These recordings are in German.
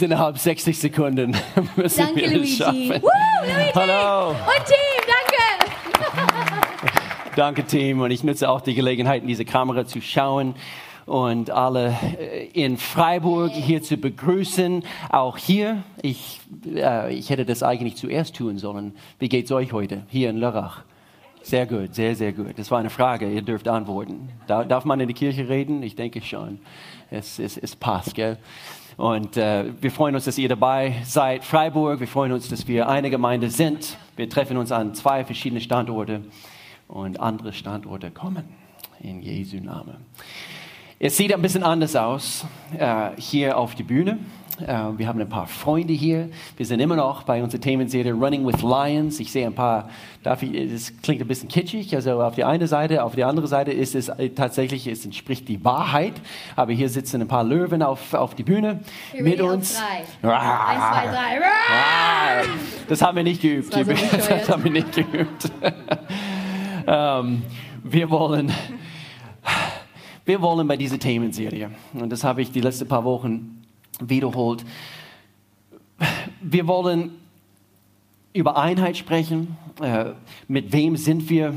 Alles innerhalb 60 Sekunden müssen Danke, wir es Luigi. schaffen. Woo, Luigi. Hallo. Und Team, danke. Danke, Team. Und ich nutze auch die Gelegenheit, in diese Kamera zu schauen und alle äh, in Freiburg hier zu begrüßen. Auch hier, ich, äh, ich hätte das eigentlich zuerst tun sollen. Wie geht's euch heute hier in Lörrach? Sehr gut, sehr, sehr gut. Das war eine Frage, ihr dürft antworten. Da, darf man in die Kirche reden? Ich denke schon. Es, es, es passt, gell? Und äh, wir freuen uns, dass ihr dabei seid. Freiburg, wir freuen uns, dass wir eine Gemeinde sind. Wir treffen uns an zwei verschiedene Standorte und andere Standorte kommen. In Jesu Namen. Es sieht ein bisschen anders aus äh, hier auf die Bühne. Äh, wir haben ein paar Freunde hier. Wir sind immer noch bei unserer Themenserie Running with Lions. Ich sehe ein paar, darf ich, das klingt ein bisschen kitschig. Also auf die eine Seite, auf die andere Seite ist es äh, tatsächlich, es entspricht die Wahrheit. Aber hier sitzen ein paar Löwen auf, auf die Bühne Wir mit uns. drei. Eins, zwei, drei. Ah, Das haben wir nicht geübt. Das so das haben wir nicht geübt. ähm, wir wollen, wir wollen bei dieser Themenserie, und das habe ich die letzten paar Wochen wiederholt, wir wollen über Einheit sprechen. Äh, mit wem sind wir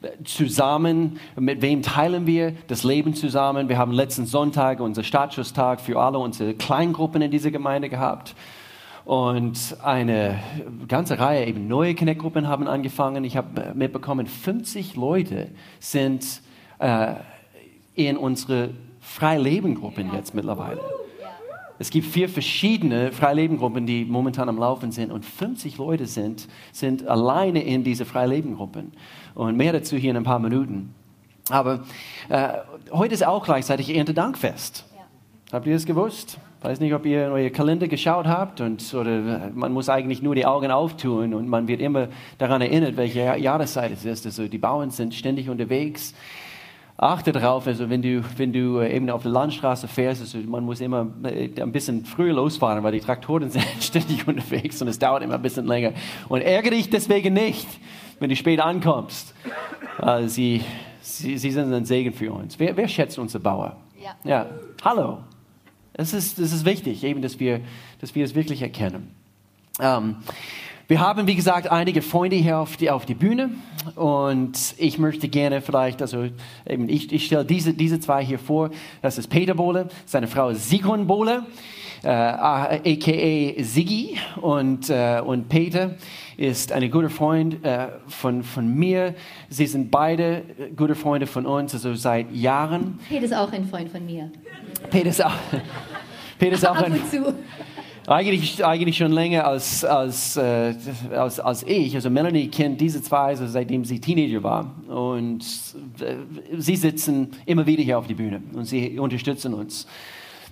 äh, zusammen? Mit wem teilen wir das Leben zusammen? Wir haben letzten Sonntag unser Startschusstag für alle unsere Kleingruppen in dieser Gemeinde gehabt. Und eine ganze Reihe eben neue Connect-Gruppen haben angefangen. Ich habe mitbekommen, 50 Leute sind äh, in unsere Freileben-Gruppen jetzt mittlerweile. Es gibt vier verschiedene Freilebengruppen, die momentan am Laufen sind und 50 Leute sind, sind alleine in diese Freilebengruppen. Und mehr dazu hier in ein paar Minuten. Aber äh, heute ist auch gleichzeitig Erntedankfest. Habt ihr das gewusst? Weiß nicht, ob ihr in euer Kalender geschaut habt und oder man muss eigentlich nur die Augen auftun und man wird immer daran erinnert, welche Jahr- Jahreszeit es ist. Also die Bauern sind ständig unterwegs. Achte darauf, also wenn du, wenn du äh, eben auf der Landstraße fährst, also man muss immer äh, ein bisschen früher losfahren, weil die Traktoren sind ständig unterwegs und es dauert immer ein bisschen länger. Und ärgere dich deswegen nicht, wenn du spät ankommst. Äh, sie, sie, sie sind ein Segen für uns. Wer, wer schätzt unsere Bauer? Ja. Ja, hallo. Es ist, es ist wichtig, eben, dass wir, dass wir es wirklich erkennen. Ähm, wir haben, wie gesagt, einige Freunde hier auf die, auf die Bühne und ich möchte gerne vielleicht, also eben, ich, ich stelle diese, diese zwei hier vor. Das ist Peter Bohle, seine Frau ist Sigrun Bohle, äh, a.k.a. Siggi und, äh, und Peter ist ein guter Freund äh, von, von mir. Sie sind beide äh, gute Freunde von uns, also seit Jahren. Peter ist auch ein Freund von mir. Peter ist auch, Peter ist auch Ab ein, und zu. Eigentlich, eigentlich schon länger als, als, äh, als, als ich. Also Melanie kennt diese zwei, also seitdem sie Teenager war. Und äh, sie sitzen immer wieder hier auf die Bühne und sie unterstützen uns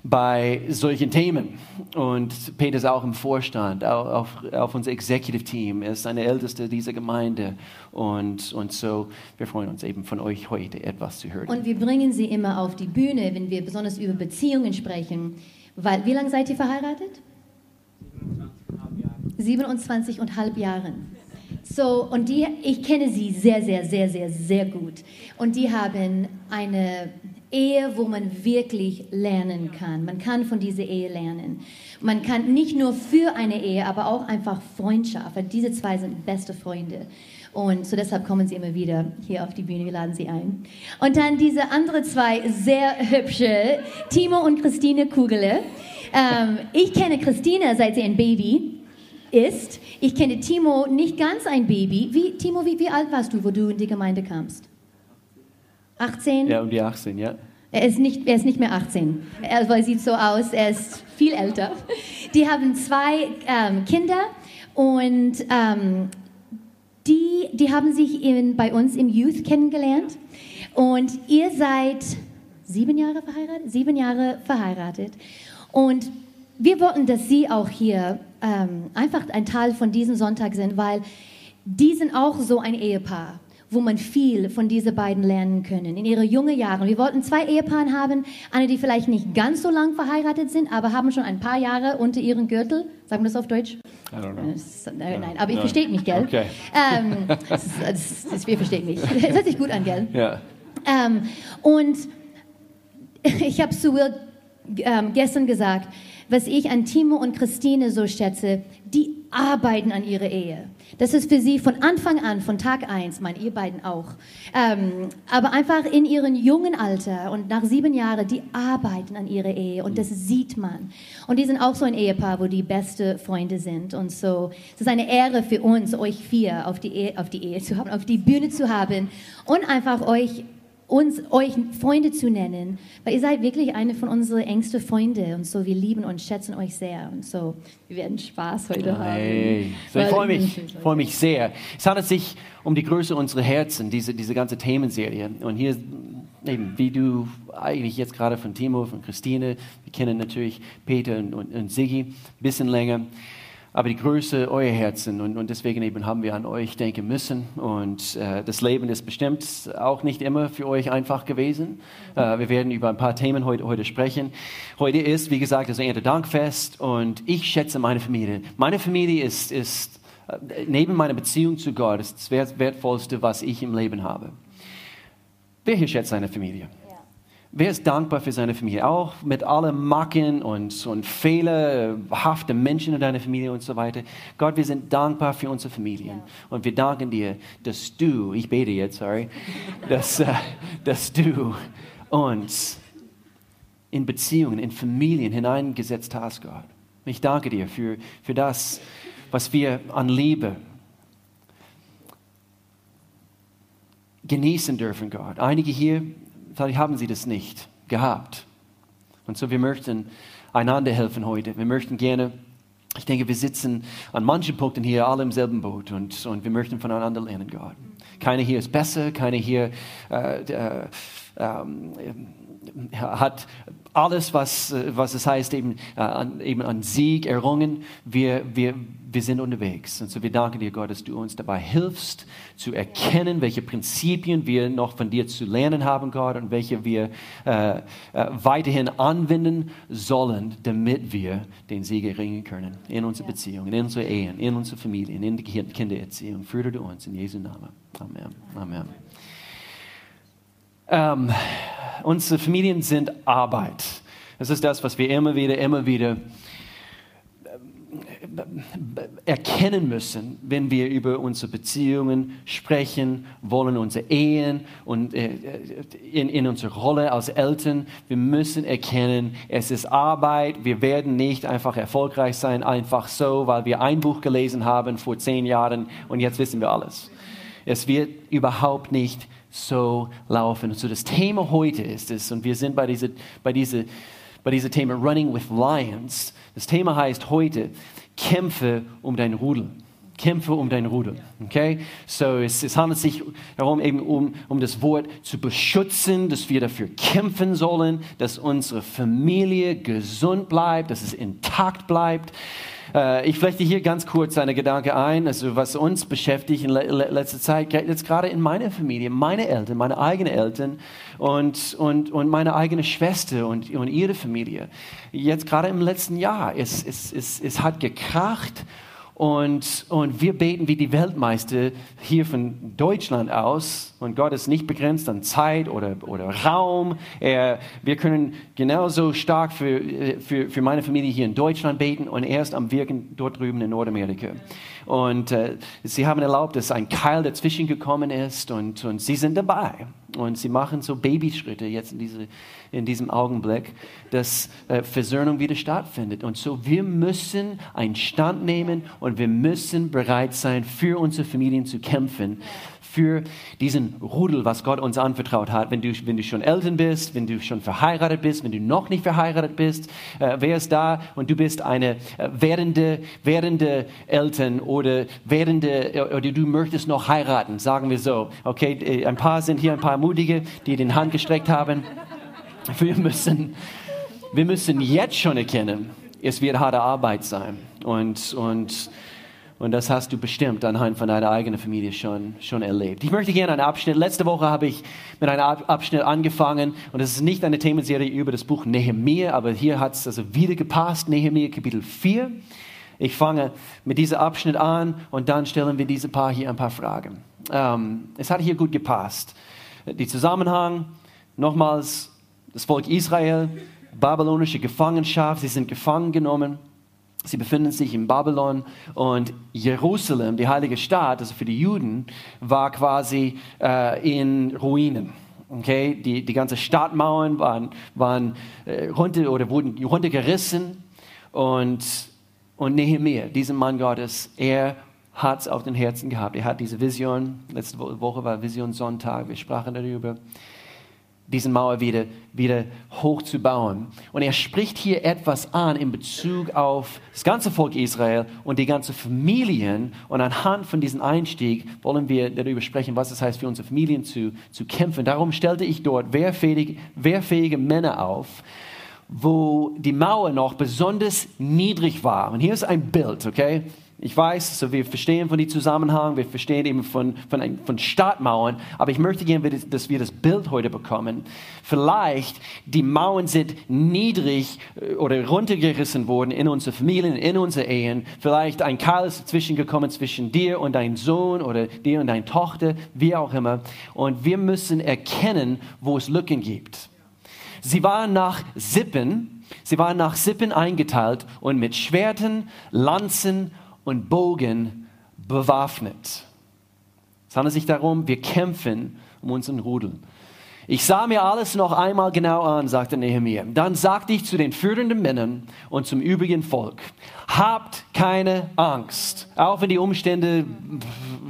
bei solchen Themen. Und Peter ist auch im Vorstand, auch auf, auf unser Executive Team. Er ist eine Älteste dieser Gemeinde. Und, und so, wir freuen uns eben von euch heute etwas zu hören. Und wir bringen sie immer auf die Bühne, wenn wir besonders über Beziehungen sprechen. Weil, wie lange seid ihr verheiratet? 27,5 Jahren. So, und die, ich kenne sie sehr, sehr, sehr, sehr, sehr gut. Und die haben eine Ehe, wo man wirklich lernen kann. Man kann von dieser Ehe lernen. Man kann nicht nur für eine Ehe, aber auch einfach Freundschaft. Weil diese zwei sind beste Freunde. Und so deshalb kommen sie immer wieder hier auf die Bühne. Wir laden sie ein. Und dann diese andere zwei sehr hübsche, Timo und Christine Kugele. Ähm, ich kenne Christine, seit sie ein Baby ist. Ich kenne Timo nicht ganz ein Baby. Wie, Timo, wie, wie alt warst du, wo du in die Gemeinde kamst? 18? ja, um die 18, ja. Er ist nicht, er ist nicht mehr 18. Er weil sieht so aus, er ist viel älter. Die haben zwei ähm, Kinder und ähm, die, die haben sich in, bei uns im Youth kennengelernt. Und ihr seid sieben Jahre verheiratet? Sieben Jahre verheiratet. Und wir wollten, dass Sie auch hier ähm, einfach ein Teil von diesem Sonntag sind, weil die sind auch so ein Ehepaar, wo man viel von diesen beiden lernen können in ihre jungen Jahren. Wir wollten zwei Ehepaare haben, eine, die vielleicht nicht ganz so lang verheiratet sind, aber haben schon ein paar Jahre unter ihren Gürtel. Sagen wir das auf Deutsch? I don't know. Das- Nein, nein, aber ihr No. versteht mich, gell? Okay. Ähm, das, das, das, wir verstehen mich. Das hört sich gut an, gell? Ja. Ähm, und ich habe zu Will ähm, gestern gesagt, was ich an Timo und Christine so schätze, die arbeiten an ihrer Ehe. Das ist für sie von Anfang an, von Tag eins, mein ihr beiden auch. Ähm, aber einfach in ihrem jungen Alter und nach sieben Jahren, die arbeiten an ihrer Ehe und das sieht man. Und die sind auch so ein Ehepaar, wo die beste Freunde sind. Und so, es ist eine Ehre für uns, euch vier auf die Ehe, auf die Ehe zu haben, auf die Bühne zu haben und einfach euch uns, euch Freunde zu nennen, weil ihr seid wirklich eine von unseren engsten Freunde und so, wir lieben und schätzen euch sehr und so, wir werden Spaß heute Hey. haben. So, ich freue mich, freue mich sehr. Es handelt sich um die Größe unserer Herzen, diese, diese ganze Themenserie. Und hier, eben, wie du eigentlich jetzt gerade von Timo, von Christine, wir kennen natürlich Peter und, und, und Siggi ein bisschen länger. Aber die Größe eurer Herzen und, und deswegen eben haben wir an euch denken müssen. Und äh, das Leben ist bestimmt auch nicht immer für euch einfach gewesen. Äh, wir werden über ein paar Themen heute, heute sprechen. Heute ist, wie gesagt, das Erntedankfest und ich schätze meine Familie. Meine Familie ist, ist äh, neben meiner Beziehung zu Gott das Wert- Wertvollste, was ich im Leben habe. Wer hier schätzt seine Familie? Wer ist dankbar für seine Familie? Auch mit allen Macken und, und fehlerhafte Menschen in deiner Familie und so weiter. Gott, wir sind dankbar für unsere Familien. Und wir danken dir, dass du, ich bete jetzt, sorry, dass, äh, dass du uns in Beziehungen, in Familien hineingesetzt hast, Gott. Ich danke dir für, für das, was wir an Liebe genießen dürfen, Gott. Einige hier, vielleicht haben sie das nicht gehabt. Und so, wir möchten einander helfen heute. Wir möchten gerne, ich denke, wir sitzen an manchen Punkten hier alle im selben Boot und, und wir möchten voneinander lernen, Gott. Keiner hier ist besser, keiner hier äh, äh, ähm, hat alles, was, äh, was es heißt, eben, äh, an, eben an Sieg errungen. Wir, wir, wir sind unterwegs. Und so wir danken dir, Gott, dass du uns dabei hilfst, zu erkennen, welche Prinzipien wir noch von dir zu lernen haben, Gott, und welche wir äh, äh, weiterhin anwenden sollen, damit wir den Sieg erringen können. In unsere Beziehungen, in unsere Ehen, in unsere Familien, in die Kind- Kindererziehung. Führe du uns in Jesu Namen. Amen. Amen. Ähm, unsere Familien sind Arbeit. Das ist das, was wir immer wieder, immer wieder ähm, erkennen müssen, wenn wir über unsere Beziehungen sprechen wollen, unsere Ehen und äh, in, in unserer Rolle als Eltern. Wir müssen erkennen, es ist Arbeit. Wir werden nicht einfach erfolgreich sein, einfach so, weil wir ein Buch gelesen haben vor zehn Jahren und jetzt wissen wir alles. Es wird überhaupt nicht so laufen. Und so das Thema heute ist es, und wir sind bei diesem bei diese, bei diese Thema Running with Lions. Das Thema heißt heute, kämpfe um dein Rudel. Kämpfe um dein Rudel. Okay? So, es, es handelt sich darum, eben um, um das Wort zu beschützen, dass wir dafür kämpfen sollen, dass unsere Familie gesund bleibt, dass es intakt bleibt. Äh, Ich flechte hier ganz kurz eine Gedanke ein, also was uns beschäftigt in le letzter Zeit, jetzt gerade in meiner Familie, meine Eltern, meine eigenen Eltern und, und, und meine eigene Schwester und, und ihre Familie. Jetzt gerade im letzten Jahr, es, es, es, es hat gekracht und, und wir beten wie die Weltmeister hier von Deutschland aus. Und Gott ist nicht begrenzt an Zeit oder, oder Raum. Er, wir können genauso stark für, für, für meine Familie hier in Deutschland beten und er ist am Wirken dort drüben in Nordamerika. Und äh, sie haben erlaubt, dass ein Keil dazwischen gekommen ist und, und sie sind dabei. Und sie machen so Babyschritte jetzt in, diese, in diesem Augenblick, dass äh, Versöhnung wieder stattfindet. Und so, wir müssen einen Stand nehmen und wir müssen bereit sein, für unsere Familien zu kämpfen, für diesen Rudel, was Gott uns anvertraut hat. Wenn du, wenn du schon Eltern bist, wenn du schon verheiratet bist, wenn du noch nicht verheiratet bist, äh, wer ist da und du bist eine äh, werdende, werdende Eltern oder werdende, äh, oder du möchtest noch heiraten, sagen wir so. Okay, äh, ein paar sind hier, ein paar Mutige, die den Hand gestreckt haben. Wir müssen, wir müssen jetzt schon erkennen, es wird harte Arbeit sein. Und, und, und das hast du bestimmt anhand von deiner eigenen Familie schon, schon erlebt. Ich möchte gerne einen Abschnitt, letzte Woche habe ich mit einem Ab- Abschnitt angefangen und es ist nicht eine Themenserie über das Buch Nehemiah, aber hier hat es also wieder gepasst, Nehemiah Kapitel 4. Ich fange mit diesem Abschnitt an und dann stellen wir diese paar hier ein paar Fragen. Ähm, es hat hier gut gepasst. Die Zusammenhang, nochmals das Volk Israel babylonische Gefangenschaft. Sie sind gefangen genommen. Sie befinden sich in Babylon und Jerusalem, die heilige Stadt, also für die Juden, war quasi äh, in Ruinen. Okay, die, die ganze Stadtmauern waren, waren äh, runter oder wurden runtergerissen und, und Nehemiah, dieser Mann Gottes, er hat es auf den Herzen gehabt. Er hat diese Vision, letzte Woche war Vision Sonntag, wir sprachen darüber diese Mauer wieder, wieder hochzubauen. Und er spricht hier etwas an in Bezug auf das ganze Volk Israel und die ganze Familien. Und anhand von diesem Einstieg wollen wir darüber sprechen, was es heißt, für unsere Familien zu, zu kämpfen. Darum stellte ich dort wehrfähige, wehrfähige Männer auf, wo die Mauer noch besonders niedrig war. Und hier ist ein Bild, okay? Ich weiß, so wir verstehen von dem Zusammenhang, wir verstehen eben von, von, von Stadtmauern, aber ich möchte gerne, dass wir das Bild heute bekommen. Vielleicht die Mauern sind niedrig äh, oder runtergerissen worden in unsere Familien, in unsere Ehen. Vielleicht ein Keil ist dazwischen gekommen zwischen dir und deinem Sohn oder dir und deiner Tochter, wie auch immer. Und wir müssen erkennen, wo es Lücken gibt. Sie waren nach Sippen, sie waren nach Sippen eingeteilt und mit Schwerten, Lanzen und Bogen bewaffnet. Es handelt sich darum, wir kämpfen um unseren Rudel. Ich sah mir alles noch einmal genau an, sagte Nehemiah. Dann sagte ich zu den führenden Männern und zum übrigen Volk, habt keine Angst, auch wenn die Umstände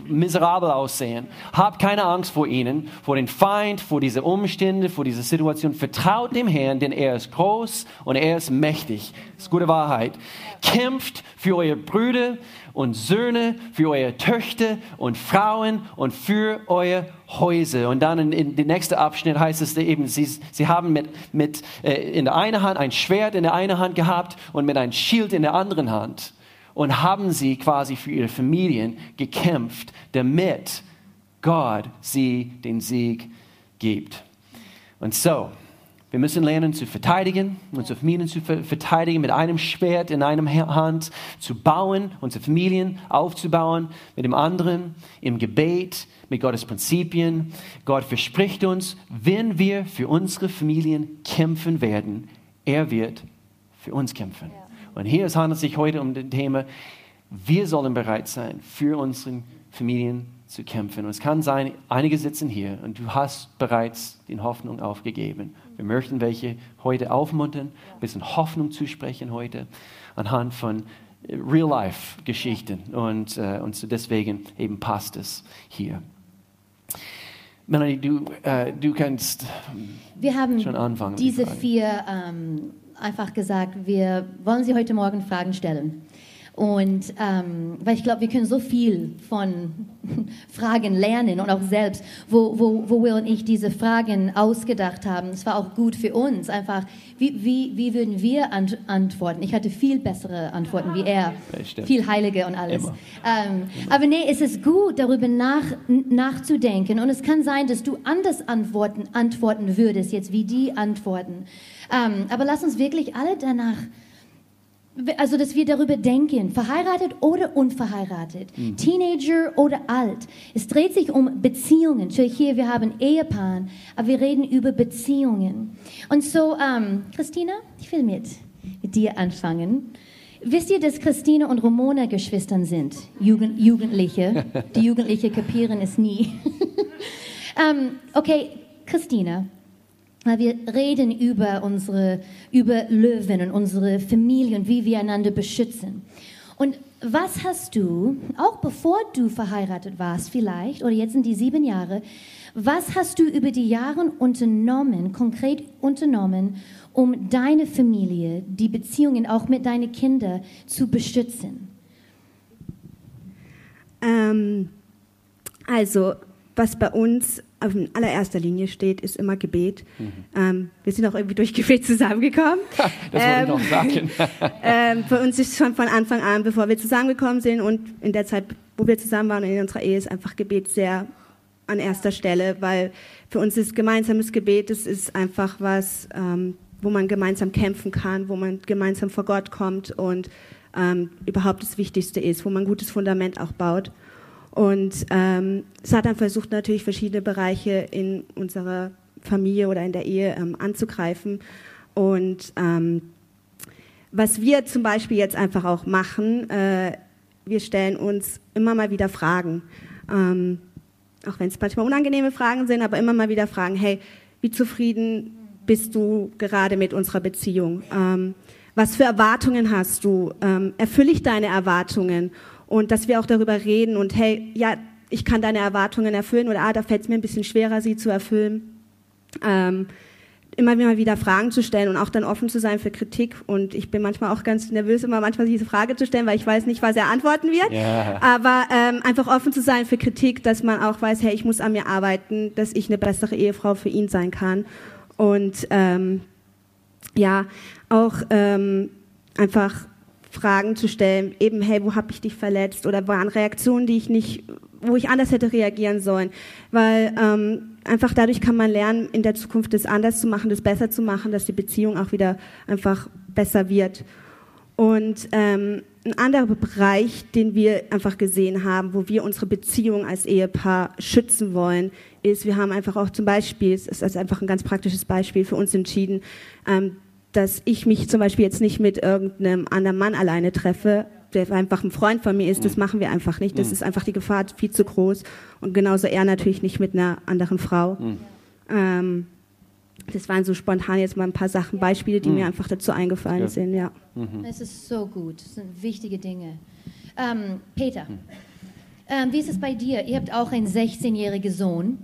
miserabel aussehen. Habt keine Angst vor ihnen, vor den Feind, vor diese Umstände, vor diese Situation. Vertraut dem Herrn, denn er ist groß und er ist mächtig. Das ist gute Wahrheit. Kämpft für eure Brüder und Söhne, für eure Töchter und Frauen und für eure Häuser. Und dann in, in dem nächsten Abschnitt heißt es eben, sie, sie haben mit, mit äh, in der einen Hand ein Schwert in der einen Hand gehabt und mit einem Schild in der anderen Hand. Und haben sie quasi für ihre Familien gekämpft, damit Gott sie den Sieg gibt. Und so, wir müssen lernen zu verteidigen, unsere Familien zu verteidigen, mit einem Schwert in einer Hand zu bauen, unsere Familien aufzubauen, mit dem anderen im Gebet, mit Gottes Prinzipien. Gott verspricht uns, wenn wir für unsere Familien kämpfen werden, er wird für uns kämpfen. Und hier handelt es sich heute um das Thema, wir sollen bereit sein, für unsere Familien zu kämpfen. Und es kann sein, einige sitzen hier und du hast bereits die Hoffnung aufgegeben. Wir möchten welche heute aufmuntern, ein bisschen Hoffnung zusprechen heute anhand von Real-Life-Geschichten. Und, äh, und so deswegen eben passt es hier. Melanie, du, äh, du kannst wir haben schon anfangen. Diese die vier ähm, einfach gesagt, wir wollen Sie heute Morgen Fragen stellen. Und ähm, weil ich glaube, wir können so viel von Fragen lernen und auch selbst, wo, wo, wo Will und ich diese Fragen ausgedacht haben. Es war auch gut für uns, einfach, wie, wie, wie würden wir ant antworten? Ich hatte viel bessere Antworten wie er, ja, viel Heilige und alles. Ähm, aber nee, es ist gut, darüber nach, nachzudenken. Und es kann sein, dass du anders antworten, antworten würdest, jetzt wie die antworten. Ähm, aber lass uns wirklich alle danach also dass wir darüber denken, verheiratet oder unverheiratet, mhm. Teenager oder alt. Es dreht sich um Beziehungen. So hier, wir haben Ehepaaren, aber wir reden über Beziehungen. Und so, ähm, Christina, ich will mit, mit dir anfangen. Wisst ihr, dass Christina und Ramona Geschwistern sind? Jugend, Jugendliche. Die Jugendliche kapieren es nie. ähm, okay, Christina, wir reden über unsere, über Löwen und unsere Familien, wie wir einander beschützen. Und was hast du, auch bevor du verheiratet warst vielleicht, oder jetzt in die sieben Jahre, was hast du über die Jahre unternommen, konkret unternommen, um deine Familie, die Beziehungen auch mit deinen Kindern zu beschützen? Ähm, also, was bei uns in allererster Linie steht, ist immer Gebet. Mhm. Ähm, wir sind auch irgendwie durch Gebet zusammengekommen. das wollte ähm, ich noch sagen. ähm, für uns ist schon von Anfang an, bevor wir zusammengekommen sind und in der Zeit, wo wir zusammen waren in unserer Ehe, ist einfach Gebet sehr an erster Stelle, weil für uns ist gemeinsames Gebet, das ist einfach was, ähm, wo man gemeinsam kämpfen kann, wo man gemeinsam vor Gott kommt und ähm, überhaupt das Wichtigste ist, wo man ein gutes Fundament auch baut. Und ähm, Satan versucht natürlich verschiedene Bereiche in unserer Familie oder in der Ehe ähm, anzugreifen. Und ähm, was wir zum Beispiel jetzt einfach auch machen, äh, wir stellen uns immer mal wieder Fragen. Ähm, auch wenn es manchmal unangenehme Fragen sind, aber immer mal wieder Fragen, hey, wie zufrieden bist du gerade mit unserer Beziehung? Ähm, was für Erwartungen hast du? Ähm, erfülle ich deine Erwartungen? Und dass wir auch darüber reden und hey, ja, ich kann deine Erwartungen erfüllen oder ah, da fällt es mir ein bisschen schwerer, sie zu erfüllen. Ähm, immer wieder Fragen zu stellen und auch dann offen zu sein für Kritik. Und ich bin manchmal auch ganz nervös, immer manchmal diese Frage zu stellen, weil ich weiß nicht, was er antworten wird. Ja. Aber ähm, einfach offen zu sein für Kritik, dass man auch weiß, hey, ich muss an mir arbeiten, dass ich eine bessere Ehefrau für ihn sein kann. Und ähm, ja, auch ähm, einfach Fragen zu stellen, eben, hey, wo habe ich dich verletzt? Oder waren Reaktionen, die ich nicht, wo ich anders hätte reagieren sollen? Weil ähm, einfach dadurch kann man lernen, in der Zukunft das anders zu machen, das besser zu machen, dass die Beziehung auch wieder einfach besser wird. Und ähm, ein anderer Bereich, den wir einfach gesehen haben, wo wir unsere Beziehung als Ehepaar schützen wollen, ist, wir haben einfach auch zum Beispiel, es ist einfach ein ganz praktisches Beispiel für uns entschieden, ähm, dass ich mich zum Beispiel jetzt nicht mit irgendeinem anderen Mann alleine treffe, der einfach ein Freund von mir ist, das mhm. machen wir einfach nicht. Das mhm. ist einfach die Gefahr viel zu groß. Und genauso er natürlich nicht mit einer anderen Frau. Mhm. Ähm, das waren so spontan jetzt mal ein paar Sachen, Beispiele, die mir einfach dazu eingefallen sind. Ja. Es ist so gut. Das sind wichtige Dinge. Ähm, Peter, ähm, wie ist es bei dir? Ihr habt auch einen 16-jährigen Sohn.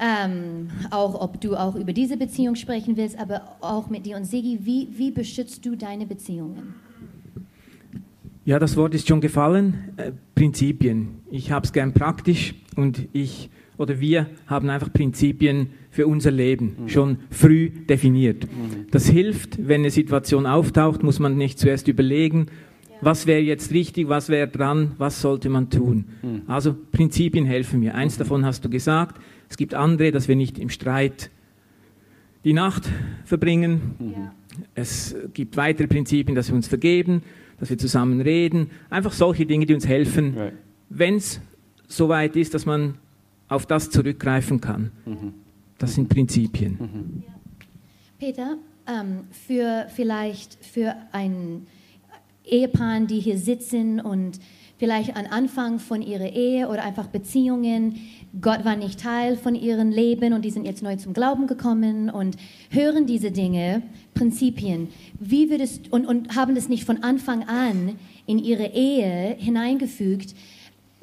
Ähm, auch ob du auch über diese Beziehung sprechen willst, aber auch mit dir und Sigi, wie, wie beschützt du deine Beziehungen? Ja, das Wort ist schon gefallen. Äh, Prinzipien. Ich habe es gern praktisch und ich oder wir haben einfach Prinzipien für unser Leben mhm. schon früh definiert. Mhm. Das hilft, wenn eine Situation auftaucht, muss man nicht zuerst überlegen, was wäre jetzt richtig, was wäre dran, was sollte man tun. Mhm. Also Prinzipien helfen mir. Eins mhm. davon hast du gesagt. Es gibt andere, dass wir nicht im Streit die Nacht verbringen. Ja. Es gibt weitere Prinzipien, dass wir uns vergeben, dass wir zusammen reden. Einfach solche Dinge, die uns helfen, right. wenn es soweit ist, dass man auf das zurückgreifen kann. Mhm. Das sind Prinzipien. Mhm. Peter, ähm, für vielleicht für ein Ehepaar, die hier sitzen und vielleicht am Anfang von ihrer Ehe oder einfach Beziehungen, Gott war nicht Teil von ihrem Leben und die sind jetzt neu zum Glauben gekommen und hören diese Dinge, Prinzipien, wie würdest, und, und haben das nicht von Anfang an in ihre Ehe hineingefügt,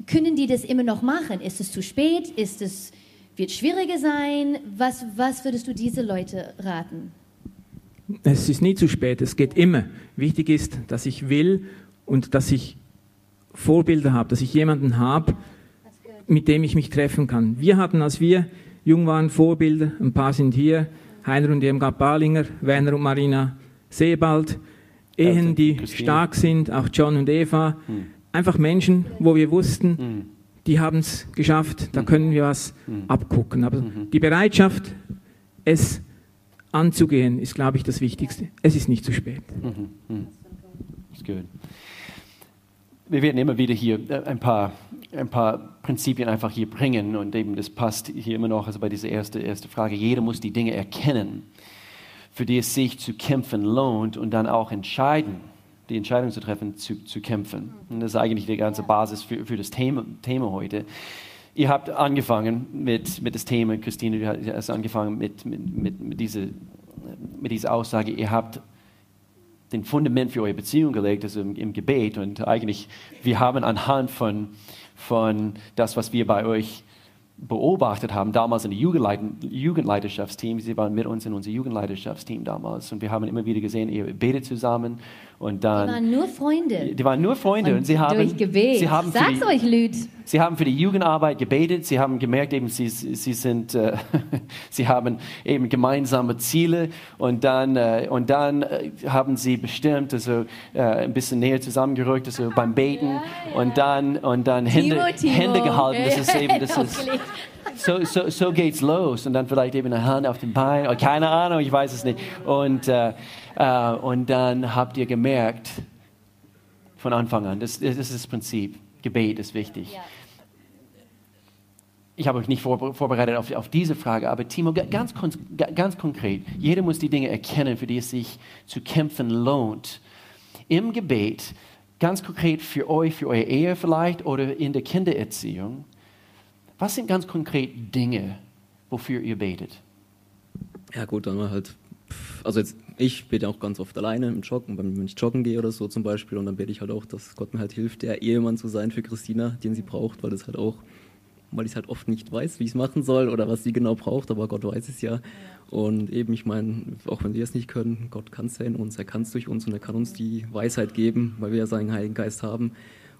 können die das immer noch machen? Ist es zu spät? Ist es, wird schwieriger sein? Was, was würdest du diese Leute raten? Es ist nie zu spät, es geht immer. Wichtig ist, dass ich will und dass ich Vorbilder habe, dass ich jemanden habe, mit dem ich mich treffen kann. Wir hatten, als wir jung waren, Vorbilder. Ein paar sind hier. Heiner und Irmgard Balinger, Werner und Marina Sebald. Ehen, die stark sind, auch John und Eva. Hm. Einfach Menschen, wo wir wussten, hm. die haben es geschafft, da hm. können wir was abgucken. Aber die Bereitschaft, es anzugehen, ist, glaube ich, das Wichtigste. Es ist nicht zu spät. Mhm. That's good wir werden immer wieder hier äh, ein paar, ein paar Prinzipien einfach hier bringen und eben das passt hier immer noch, also bei dieser ersten erste Frage. Jeder muss die Dinge erkennen, für die es sich zu kämpfen lohnt und dann auch entscheiden, die Entscheidung zu treffen, zu, zu kämpfen. Und das ist eigentlich die ganze Basis für, für das Thema, Thema heute. Ihr habt angefangen mit, mit das Thema, Christine, du hast angefangen mit, mit, mit, mit, diese, mit dieser Aussage, ihr habt den Fundament für eure Beziehung gelegt, also im, im, Gebet. Und eigentlich, wir haben anhand von, von das, was wir bei euch beobachtet haben, damals in der Jugendleit Jugendleiterschaftsteam, sie waren mit uns in unserem Jugendleiterschaftsteam damals und wir haben immer wieder gesehen, ihr betet zusammen und dann... Die waren nur Freunde. Die waren nur Freunde und, und sie haben... Durch Gebet. Sie haben Sag's die, euch, Lüd. Sie haben für die Jugendarbeit gebetet, sie haben gemerkt, eben, sie, sie, sind, äh, sie haben eben gemeinsame Ziele und dann, äh, und dann äh, haben sie bestimmt, also äh, ein bisschen näher zusammengerückt, also beim Beten ja, ja. und dann, und dann Hände, Timo, Timo. Hände gehalten. Das ist eben, das ist, so, so, so geht's los und dann vielleicht eben eine Hand auf dem Bein, oder keine Ahnung, ich weiß es nicht. Und, äh, äh, und dann habt ihr gemerkt, von Anfang an, das, das ist das Prinzip, Gebet ist wichtig. Ich habe euch nicht vor, vorbereitet auf, auf, diese Frage, aber Timo, ganz, ganz konkret, jeder muss die Dinge erkennen, für die es sich zu kämpfen lohnt. Im Gebet, ganz konkret für euch, für eure Ehe vielleicht oder in der Kindererziehung, was sind ganz konkret Dinge, wofür ihr betet? Ja gut, dann halt, also jetzt, ich bete auch ganz oft alleine im Joggen, wenn ich joggen gehe oder so zum Beispiel und dann bete ich halt auch, dass Gott mir halt hilft, der Ehemann zu sein für Christina, den sie braucht, weil das halt auch weil ich es halt oft nicht weiß, wie ich es machen soll oder was sie genau braucht, aber Gott weiß es ja. Und eben, ich meine, auch wenn wir es nicht können, Gott kann es ja in uns, er kann es durch uns und er kann uns die Weisheit geben, weil wir ja seinen Heiligen Geist haben.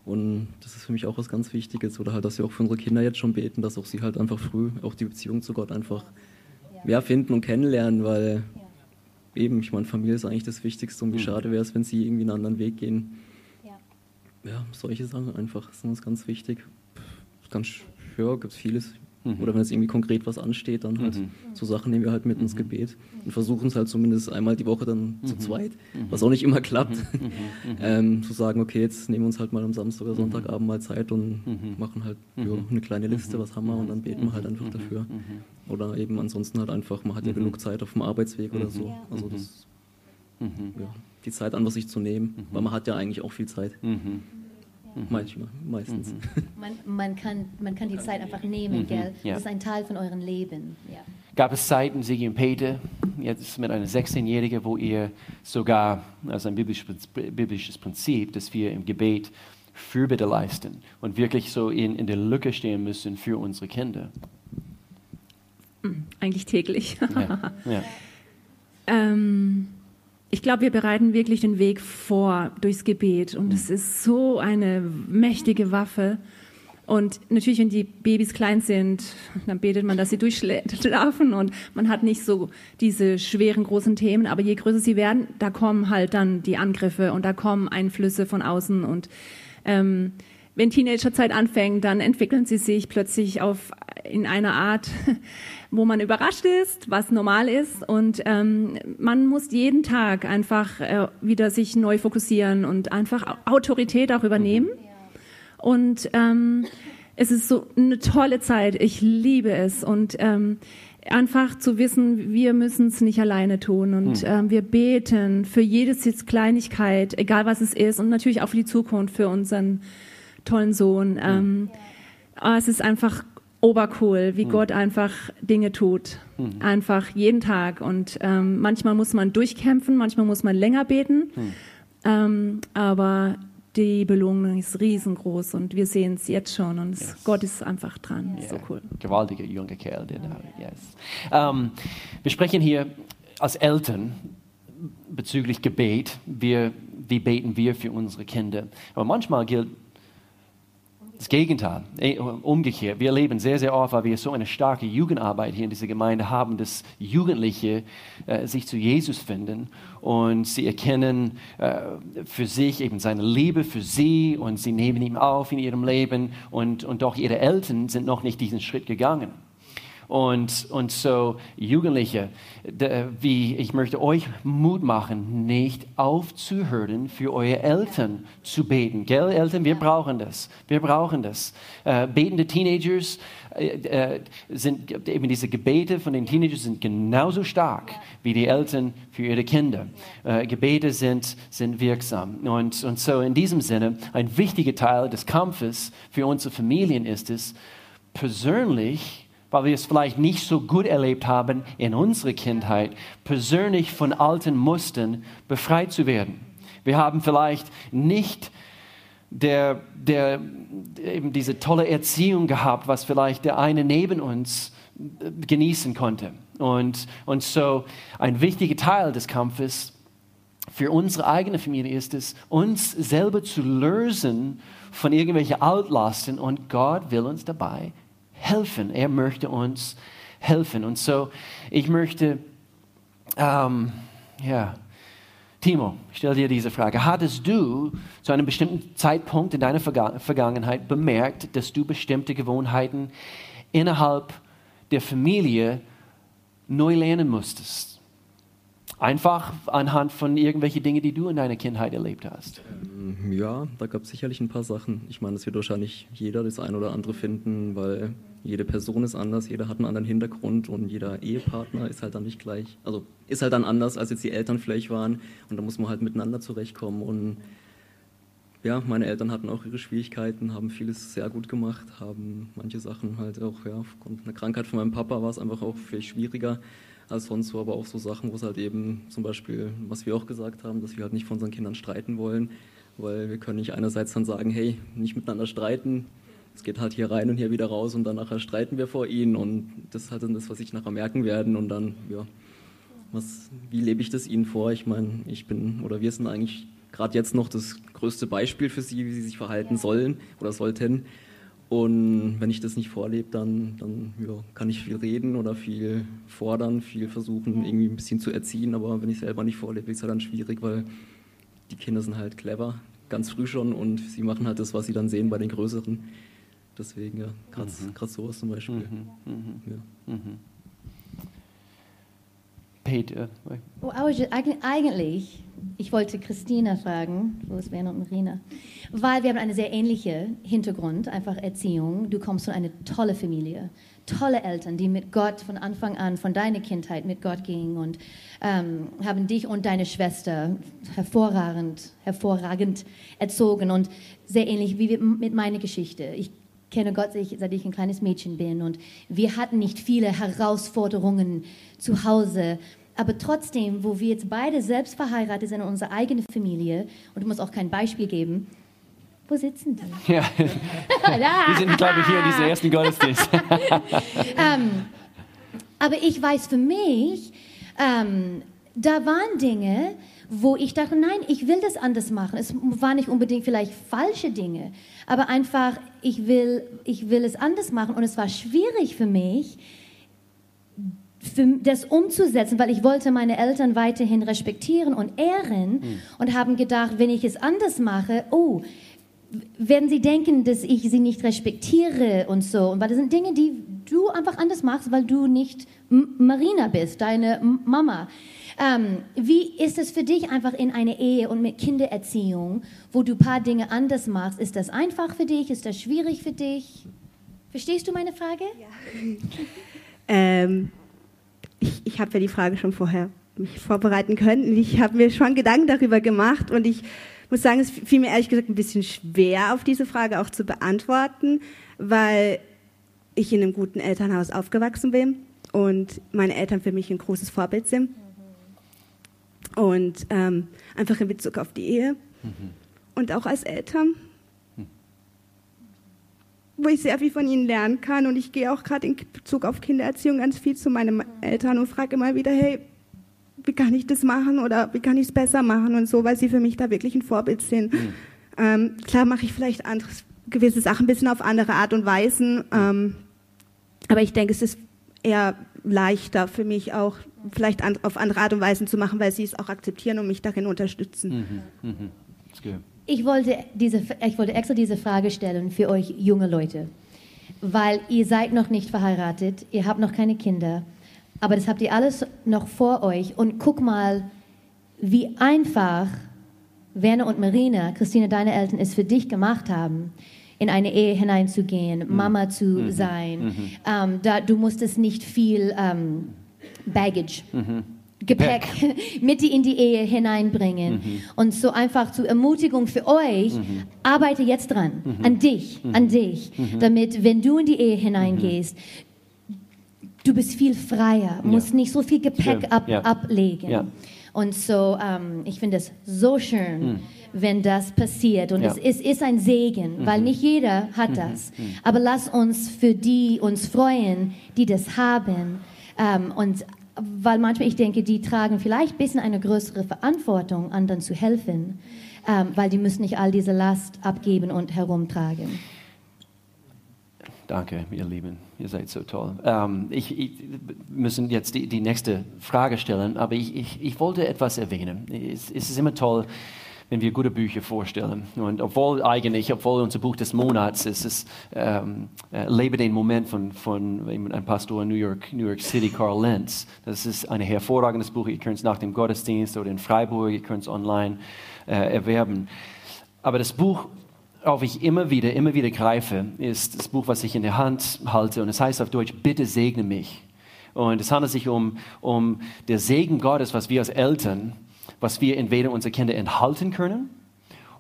Und das ist für mich auch was ganz Wichtiges. Oder halt, dass wir auch für unsere Kinder jetzt schon beten, dass auch sie halt einfach früh auch die Beziehung zu Gott einfach mehr finden und kennenlernen, weil eben, ich meine, Familie ist eigentlich das Wichtigste und wie mhm. schade wäre es, wenn sie irgendwie einen anderen Weg gehen. Ja, solche Sachen einfach sind uns ganz wichtig. Ganz ja, gibt es vieles. Mhm. Oder wenn es irgendwie konkret was ansteht, dann halt mhm. so Sachen nehmen wir halt mit ins mhm. Gebet und versuchen es halt zumindest einmal die Woche dann zu mhm. zweit, mhm. was auch nicht immer klappt, ähm, zu sagen, okay, jetzt nehmen wir uns halt mal am Samstag oder Sonntagabend mal Zeit und machen halt ja, eine kleine Liste, was haben wir und dann beten wir halt einfach dafür. Oder eben ansonsten halt einfach, man hat ja genug Zeit auf dem Arbeitsweg oder so. Also das, ja, die Zeit an sich zu nehmen, weil man hat ja eigentlich auch viel Zeit. Mhm. Manchmal, meistens. Mhm. Man, man, kann, man kann die Zeit einfach nehmen, mhm. gell? Ja. Das ist ein Teil von eurem Leben. Ja. Gab es Zeiten, Sigi und Peter, jetzt mit einer 16-Jährigen, wo ihr sogar, also ein biblisches, biblisches Prinzip, dass wir im Gebet Fürbitte leisten und wirklich so in, in der Lücke stehen müssen für unsere Kinder? Hm, eigentlich täglich. Ja. ja. ähm, ich glaube, wir bereiten wirklich den Weg vor durchs Gebet und es ist so eine mächtige Waffe. Und natürlich, wenn die Babys klein sind, dann betet man, dass sie durchschlafen und man hat nicht so diese schweren großen Themen. Aber je größer sie werden, da kommen halt dann die Angriffe und da kommen Einflüsse von außen. Und ähm, wenn Teenagerzeit anfängt, dann entwickeln sie sich plötzlich auf in einer Art, wo man überrascht ist, was normal ist. Und ähm, man muss jeden Tag einfach äh, wieder sich neu fokussieren und einfach Autorität auch übernehmen. Und ähm, es ist so eine tolle Zeit. Ich liebe es. Und ähm, einfach zu wissen, wir müssen es nicht alleine tun. Und hm. ähm, wir beten für jedes jetzt Kleinigkeit, egal was es ist. Und natürlich auch für die Zukunft, für unseren tollen Sohn. Ähm, ja. Es ist einfach obercool, wie mhm. Gott einfach Dinge tut. Mhm. Einfach jeden Tag. Und ähm, manchmal muss man durchkämpfen, manchmal muss man länger beten. Mhm. Ähm, aber die Belohnung ist riesengroß und wir sehen es jetzt schon und yes. Gott ist einfach dran. Yeah. So cool. Gewaltiger junger Kerl, der da yes. Ähm, wir sprechen hier als Eltern bezüglich Gebet. Wir, wie beten wir für unsere Kinder? Aber manchmal gilt das Gegenteil, eh, umgekehrt. Wir erleben sehr, sehr oft, weil wir so eine starke Jugendarbeit hier in dieser Gemeinde haben, dass Jugendliche äh, sich zu Jesus finden und sie erkennen äh, für sich eben seine Liebe für sie und sie nehmen ihn auf in ihrem Leben und, und doch ihre Eltern sind noch nicht diesen Schritt gegangen. Und, und so, Jugendliche, wie ich möchte euch Mut machen, nicht aufzuhören, für eure Eltern zu beten. Gell, Eltern, wir brauchen das. Wir brauchen das. Äh, betende Teenagers äh, äh, sind, eben diese Gebete von den Teenagers sind genauso stark wie die Eltern für ihre Kinder. Äh, Gebete sind, sind wirksam. Und, und so in diesem Sinne, ein wichtiger Teil des Kampfes für unsere Familien ist es, persönlich weil wir es vielleicht nicht so gut erlebt haben in unserer Kindheit, persönlich von alten Mustern befreit zu werden. Wir haben vielleicht nicht der, der, eben diese tolle Erziehung gehabt, was vielleicht der eine neben uns äh, genießen konnte. Und, und so ein wichtiger Teil des Kampfes für unsere eigene Familie ist es, uns selber zu lösen von irgendwelchen Altlasten und Gott will uns dabei helfen. Er möchte uns helfen. Und so, ich möchte, ähm, ja, Timo, ich stelle dir diese Frage. Hattest du zu einem bestimmten Zeitpunkt in deiner Vergangenheit bemerkt, dass du bestimmte Gewohnheiten innerhalb der Familie neu lernen musstest? Einfach anhand von irgendwelchen Dingen, die du in deiner Kindheit erlebt hast. Ähm, ja, da gab es sicherlich ein paar Sachen. Ich meine, das wird wahrscheinlich jeder das ein oder andere finden, weil jede Person ist anders, jeder hat einen anderen Hintergrund und jeder Ehepartner ist halt dann nicht gleich. Also ist halt dann anders, als jetzt die Eltern vielleicht waren. Und da muss man halt miteinander zurechtkommen. Und ja, meine Eltern hatten auch ihre Schwierigkeiten, haben vieles sehr gut gemacht, haben manche Sachen halt auch, ja, aufgrund einer Krankheit von meinem Papa war es einfach auch viel schwieriger als sonst so, aber auch so Sachen, wo es halt eben zum Beispiel, was wir auch gesagt haben, dass wir halt nicht von unseren Kindern streiten wollen, weil wir können nicht einerseits dann sagen, hey, nicht miteinander streiten, es geht halt hier rein und hier wieder raus und dann nachher streiten wir vor ihnen und das ist halt dann das, was ich nachher merken werden und dann, ja, was, wie lebe ich das ihnen vor? Ich meine, ich bin oder wir sind eigentlich gerade jetzt noch das größte Beispiel für sie, wie sie sich verhalten sollen oder sollten. Und wenn ich das nicht vorlebe, dann, dann ja, kann ich viel reden oder viel fordern, viel versuchen, irgendwie ein bisschen zu erziehen. Aber wenn ich selber nicht vorlebe, ist es halt dann schwierig, weil die Kinder sind halt clever, ganz früh schon und sie machen halt das, was sie dann sehen bei den Größeren. Deswegen, ja, gerade mhm. sowas zum Beispiel. Mhm. Mhm. Ja. Mhm. Peter. Oh, eigentlich, ich wollte Christina fragen, wo ist Werner und Marina, weil wir haben eine sehr ähnliche Hintergrund, einfach Erziehung. Du kommst von einer tolle Familie, tolle Eltern, die mit Gott von Anfang an, von deiner Kindheit mit Gott gingen und ähm, haben dich und deine Schwester hervorragend, hervorragend erzogen und sehr ähnlich wie mit meiner Geschichte. Ich kenne Gott, seit ich ein kleines Mädchen bin. Und wir hatten nicht viele Herausforderungen zu Hause. Aber trotzdem, wo wir jetzt beide selbst verheiratet sind in unserer eigenen Familie, und du musst auch kein Beispiel geben, wo sitzen die? Ja, die sind, glaube ich, hier in diesem ersten Gottesdienst. ähm, aber ich weiß für mich, ähm, da waren Dinge, wo ich dachte, nein, ich will das anders machen. Es waren nicht unbedingt vielleicht falsche Dinge, aber einfach, ich will, ich will es anders machen. Und es war schwierig für mich, für das umzusetzen, weil ich wollte meine Eltern weiterhin respektieren und ehren mhm. und haben gedacht, wenn ich es anders mache, oh, werden sie denken, dass ich sie nicht respektiere und so. Und weil das sind Dinge, die du einfach anders machst, weil du nicht Marina bist, deine Mama. Ähm, wie ist es für dich einfach in einer Ehe und mit Kindererziehung, wo du ein paar Dinge anders machst? Ist das einfach für dich? Ist das schwierig für dich? Verstehst du meine Frage? Ja. ähm, ich, ich habe ja die Frage schon vorher mich vorbereiten können. Ich habe mir schon Gedanken darüber gemacht und ich muss sagen, es fiel mir ehrlich gesagt ein bisschen schwer, auf diese Frage auch zu beantworten, weil ich in einem guten Elternhaus aufgewachsen bin und meine Eltern für mich ein großes Vorbild sind. Und ähm, einfach in Bezug auf die Ehe mhm. und auch als Eltern. Wo ich sehr viel von ihnen lernen kann. Und ich gehe auch gerade in Bezug auf Kindererziehung ganz viel zu meinen Eltern und frage immer wieder, hey, wie kann ich das machen oder wie kann ich es besser machen und so, weil sie für mich da wirklich ein Vorbild sind. Mhm. Ähm, klar mache ich vielleicht anderes, gewisse Sachen ein bisschen auf andere Art und Weisen, ähm, aber ich denke, es ist eher leichter für mich auch vielleicht an, auf andere Art und Weise zu machen, weil sie es auch akzeptieren und mich darin unterstützen. Mhm, mhm. Ich, wollte diese, ich wollte extra diese Frage stellen für euch junge Leute, weil ihr seid noch nicht verheiratet, ihr habt noch keine Kinder, aber das habt ihr alles noch vor euch und guck mal, wie einfach Werner und Marina, Christine, deine Eltern, es für dich gemacht haben in eine Ehe hineinzugehen, mhm. Mama zu mhm. sein. Mhm. Ähm, da, du musstest nicht viel ähm, Baggage. Mhm. Gepäck mit in die Ehe hineinbringen. Mhm. Und so einfach zur Ermutigung für euch, mhm. arbeite jetzt dran, mhm. an dich, mhm. an dich, mhm. damit, wenn du in die Ehe hineingehst, du bist viel freier, musst nicht so viel Gepäck ab, ja. ablegen. Ja. Und so, ähm, ich finde es so schön, wenn das passiert. Und ja. es, es, ist ein Segen, mhm. weil nicht jeder hat das. Mhm. Aber lass uns für die uns freuen, die das haben. Ähm, und weil manchmal ich denke, die tragen vielleicht ein bisschen eine größere Verantwortung, anderen zu helfen, ähm, weil die müssen nicht all diese Last abgeben und herumtragen. Danke, ihr Lieben. Ihr seid so toll. Ähm, ich, ich müssen jetzt die, die nächste Frage stellen, aber ich, ich, ich wollte etwas erwähnen. Es, es ist immer toll, wenn wir gute Bücher vorstellen. Und obwohl eigentlich, obwohl unser Buch des Monats ist, ist ähm, äh, Lebe den Moment von, von einem Pastor in New York, New York City, Carl Lenz. Das ist ein hervorragendes Buch. Ihr könnt es nach dem Gottesdienst oder in Freiburg, ihr könnt es online äh, erwerben. Aber das Buch, auf ich immer wieder, immer wieder greife, ist das Buch, was ich in der Hand halte. Und es heißt auf Deutsch, bitte segne mich. Und es handelt sich um, um der Segen Gottes, was wir als Eltern, was wir entweder unsere Kinder enthalten können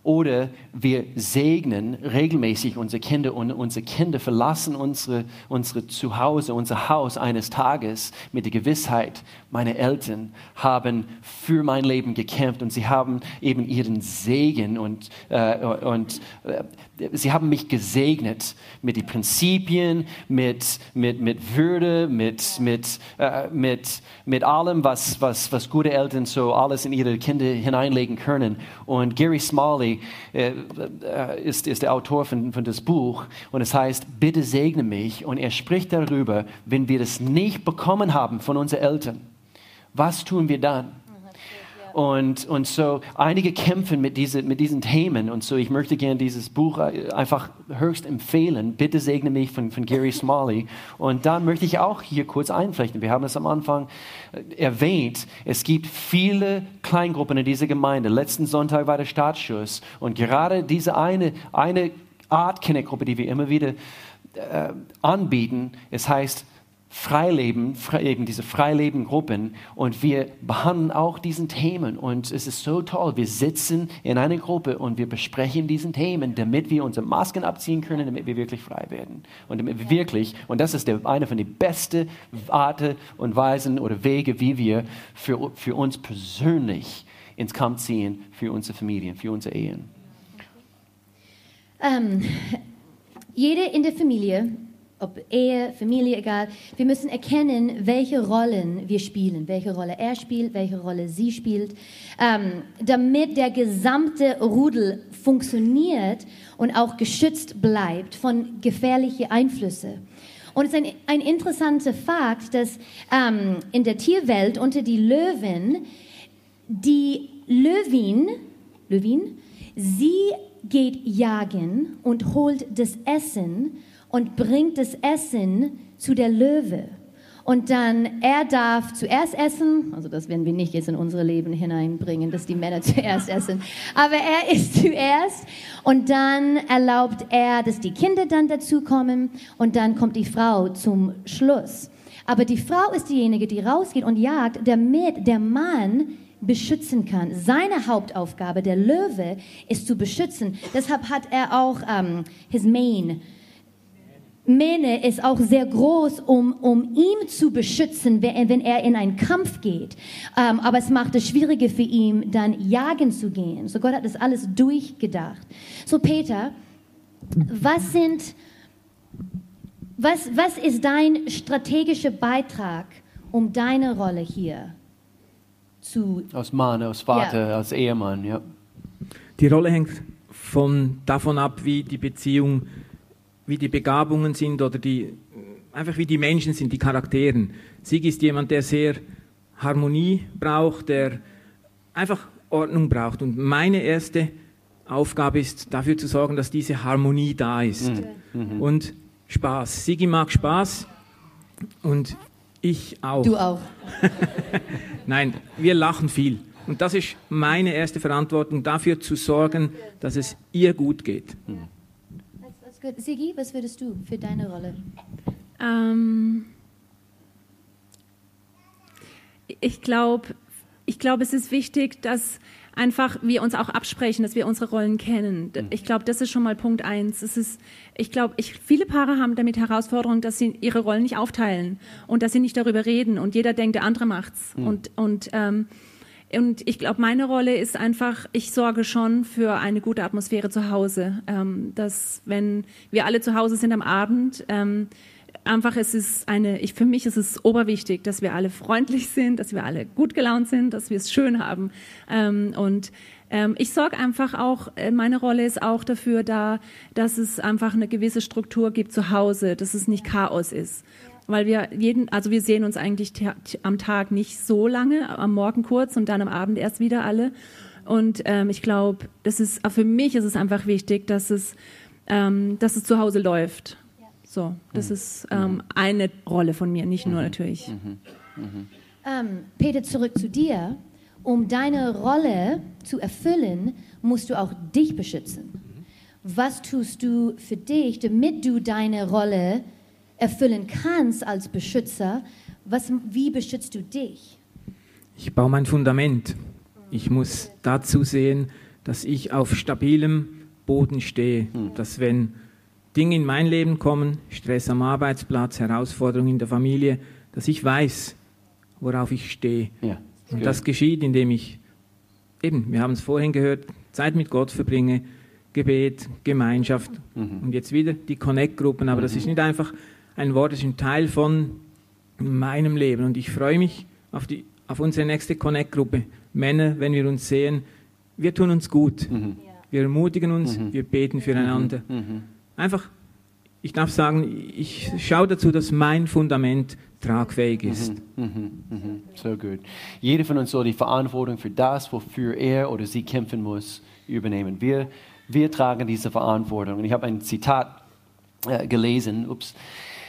oder wir segnen regelmäßig unsere Kinder und unsere Kinder verlassen unsere, unsere Zuhause, unser Haus eines Tages mit der Gewissheit, meine Eltern haben für mein Leben gekämpft und sie haben eben ihren Segen und, äh, und äh, sie haben mich gesegnet mit den Prinzipien, mit, mit, mit Würde, mit, mit, äh, mit, mit allem, was, was, was gute Eltern so alles in ihre Kinder hineinlegen können. Und Gary Smalley äh, äh, ist, ist der Autor von, von das Buch und es heißt, bitte segne mich. Und er spricht darüber, wenn wir das nicht bekommen haben von unseren Eltern, was tun wir dann? Und, und so einige kämpfen mit, diese, mit diesen Themen. Und so ich möchte gerne dieses Buch äh, einfach höchst empfehlen. Bitte segne mich von, von Gary Smalley. Und dann möchte ich auch hier kurz einflechten. Wir haben es am Anfang äh, erwähnt. Es gibt viele Kleingruppen in dieser Gemeinde. Letzten Sonntag war der Startschuss. Und gerade diese eine, eine Art Kindergruppe, die wir immer wieder äh, anbieten, es heißt Freileben, eben diese Freileben-Gruppen und wir behandeln auch diesen Themen und es ist so toll. Wir sitzen in einer Gruppe und wir besprechen diesen Themen, damit wir unsere Masken abziehen können, damit wir wirklich frei werden und damit wir wirklich, und das ist der, eine von den besten Arten und Weisen oder Wege, wie wir für, für uns persönlich ins Kampf ziehen, für unsere Familien, für unsere Ehen. Ähm, jede in der Familie ob Ehe, Familie, egal. Wir müssen erkennen, welche Rollen wir spielen, welche Rolle er spielt, welche Rolle sie spielt, ähm, damit der gesamte Rudel funktioniert und auch geschützt bleibt von gefährlichen Einflüssen. Und es ist ein, ein interessanter Fakt, dass ähm, in der Tierwelt unter die Löwen die Löwin, Löwin, sie geht jagen und holt das Essen und bringt das Essen zu der Löwe. Und dann, er darf zuerst essen, also das werden wir nicht jetzt in unser Leben hineinbringen, dass die Männer zuerst essen, aber er isst zuerst und dann erlaubt er, dass die Kinder dann dazukommen und dann kommt die Frau zum Schluss. Aber die Frau ist diejenige, die rausgeht und jagt, damit der Mann beschützen kann. Seine Hauptaufgabe, der Löwe, ist zu beschützen. Deshalb hat er auch ähm, his main Mähne ist auch sehr groß, um, um ihn zu beschützen, wenn er in einen Kampf geht. Ähm, aber es macht es schwieriger für ihn, dann jagen zu gehen. So Gott hat das alles durchgedacht. So Peter, was sind, was, was ist dein strategischer Beitrag, um deine Rolle hier zu... Als Mann, als Vater, ja. als Ehemann, ja. Die Rolle hängt von, davon ab, wie die Beziehung wie die Begabungen sind oder die, einfach wie die Menschen sind, die Charakteren. Sieg ist jemand, der sehr Harmonie braucht, der einfach Ordnung braucht. Und meine erste Aufgabe ist, dafür zu sorgen, dass diese Harmonie da ist. Mhm. Und Spaß. Sigi mag Spaß und ich auch. Du auch. Nein, wir lachen viel. Und das ist meine erste Verantwortung, dafür zu sorgen, dass es ihr gut geht. Mhm. Sigi, was würdest du für deine Rolle? Ähm, ich glaube, ich glaube, es ist wichtig, dass einfach wir uns auch absprechen, dass wir unsere Rollen kennen. Mhm. Ich glaube, das ist schon mal Punkt eins. Es ist, ich glaube, ich, viele Paare haben damit Herausforderungen, dass sie ihre Rollen nicht aufteilen und dass sie nicht darüber reden und jeder denkt, der andere macht's. Mhm. Und, und ähm, und ich glaube, meine Rolle ist einfach, ich sorge schon für eine gute Atmosphäre zu Hause. Ähm, dass, wenn wir alle zu Hause sind am Abend, ähm, einfach es ist eine, ich, für mich ist es oberwichtig, dass wir alle freundlich sind, dass wir alle gut gelaunt sind, dass wir es schön haben. Ähm, und ähm, ich sorge einfach auch, äh, meine Rolle ist auch dafür da, dass es einfach eine gewisse Struktur gibt zu Hause, dass es nicht Chaos ist weil wir jeden, also wir sehen uns eigentlich am Tag nicht so lange, am Morgen kurz und dann am Abend erst wieder alle. Und ähm, ich glaube, das ist für mich ist es einfach wichtig, dass es, ähm, dass es zu Hause läuft. So, das mhm. ist ähm, eine Rolle von mir, nicht nur mhm. natürlich. Mhm. Ähm, Peter, zurück zu dir. Um deine Rolle zu erfüllen, musst du auch dich beschützen. Was tust du für dich, damit du deine Rolle erfüllen kannst als Beschützer? Was, wie beschützt du dich? Ich baue mein Fundament. Ich muss dazu sehen, dass ich auf stabilem Boden stehe, mhm. dass wenn Dinge in mein Leben kommen, Stress am Arbeitsplatz, Herausforderungen in der Familie, dass ich weiß, worauf ich stehe. Ja, und das geschieht, indem ich eben, wir haben es vorhin gehört, Zeit mit Gott verbringe, Gebet, Gemeinschaft mhm. und jetzt wieder die Connect-Gruppen. Aber mhm. das ist nicht einfach ein Wort, ist ein Teil von meinem Leben. Und ich freue mich auf, die, auf unsere nächste Connect-Gruppe. Männer, wenn wir uns sehen, wir tun uns gut. Mhm. Wir ermutigen uns, mhm. wir beten füreinander. Mhm. Mhm. Einfach, ich darf sagen, ich schaue dazu, dass mein Fundament tragfähig ist. So gut. Jeder von uns soll die Verantwortung für das, wofür er oder sie kämpfen muss, übernehmen. Wir, wir tragen diese Verantwortung. Und ich habe ein Zitat äh, gelesen. Ups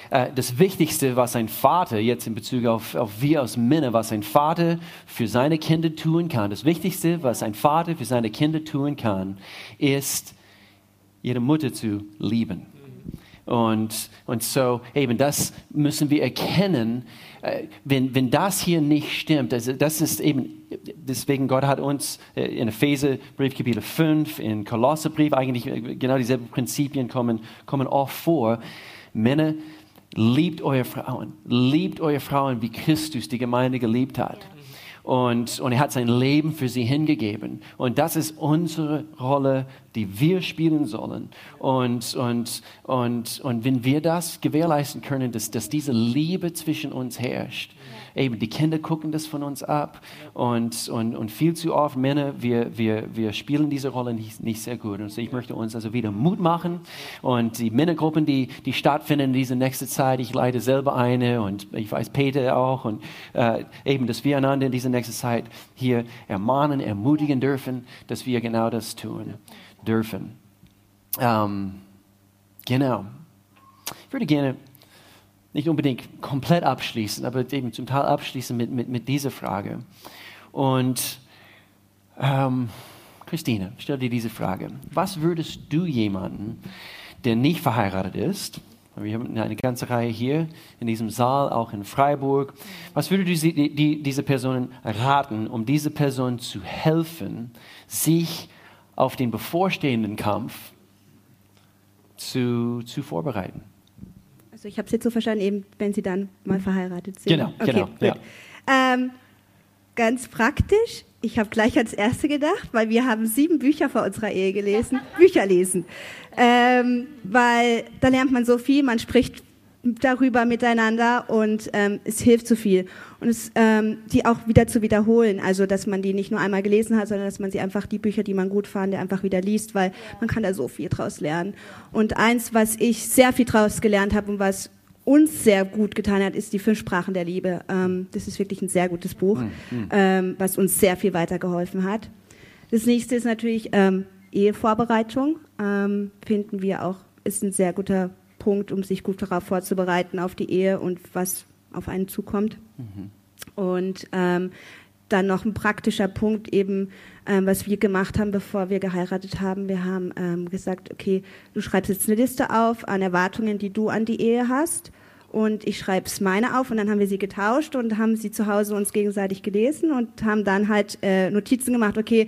äh, das Wichtigste, was ein Vater jetzt in Bezug auf, auf wir als Männer, was ein Vater für seine Kinder tun kann, das Wichtigste, was ein Vater für seine Kinder tun kann, ist, ihre Mutter zu lieben. Und, und so, eben das müssen wir erkennen, äh, wenn, wenn das hier nicht stimmt, also das ist eben, deswegen Gott hat uns äh, in Epheserbrief Kapitel 5, in Kolosserbrief, eigentlich genau dieselben Prinzipien kommen, kommen oft vor. Männer, Liebt eure Frauen. Liebt eure Frauen, wie Christus die Gemeinde geliebt hat. Und, und er hat sein Leben für sie hingegeben. Und das ist unsere Rolle, die wir spielen sollen. Und, und, und, und wenn wir das gewährleisten können, dass, dass diese Liebe zwischen uns herrscht, eben die Kinder gucken das von uns ab und, und, und viel zu oft Männer, wir, wir, wir spielen diese Rolle nicht, nicht sehr gut. Und so ich möchte uns also wieder Mut machen und die Männergruppen, die, die stattfinden in dieser nächsten Zeit, ich leite selber eine und ich weiß Peter auch und äh, eben, dass wir einander in dieser nächsten Zeit hier ermahnen, ermutigen dürfen, dass wir genau das tun dürfen. Ähm, genau. Ich würde gerne nicht unbedingt komplett abschließen, aber eben zum Teil abschließen mit, mit, mit dieser Frage. Und ähm, Christine, stell dir diese Frage. Was würdest du jemanden, der nicht verheiratet ist, wir haben eine ganze Reihe hier in diesem Saal, auch in Freiburg. Was würdest du die, die, diese Person raten, um diese Person zu helfen, sich auf den bevorstehenden Kampf zu, zu vorbereiten? Also ich habe es jetzt so verstanden, eben wenn Sie dann mal verheiratet sind. Genau, okay, genau. Ja. Ähm, ganz praktisch. Ich habe gleich als Erste gedacht, weil wir haben sieben Bücher vor unserer Ehe gelesen. Bücher lesen. Ähm, weil da lernt man so viel, man spricht darüber miteinander und ähm, es hilft so viel. Und es, ähm, die auch wieder zu wiederholen, also dass man die nicht nur einmal gelesen hat, sondern dass man sie einfach, die Bücher, die man gut fand, einfach wieder liest, weil man kann da so viel draus lernen. Und eins, was ich sehr viel draus gelernt habe und was uns sehr gut getan hat, ist die Fünf Sprachen der Liebe. Ähm, das ist wirklich ein sehr gutes Buch, mhm. ähm, was uns sehr viel weitergeholfen hat. Das nächste ist natürlich ähm, Ehevorbereitung, ähm, finden wir auch, ist ein sehr guter Punkt, um sich gut darauf vorzubereiten, auf die Ehe und was auf einen zukommt. Mhm. Und ähm, dann noch ein praktischer Punkt eben, ähm, was wir gemacht haben, bevor wir geheiratet haben. Wir haben ähm, gesagt, okay, du schreibst jetzt eine Liste auf an Erwartungen, die du an die Ehe hast. Und ich schreibe es meine auf und dann haben wir sie getauscht und haben sie zu Hause uns gegenseitig gelesen und haben dann halt äh, Notizen gemacht, okay,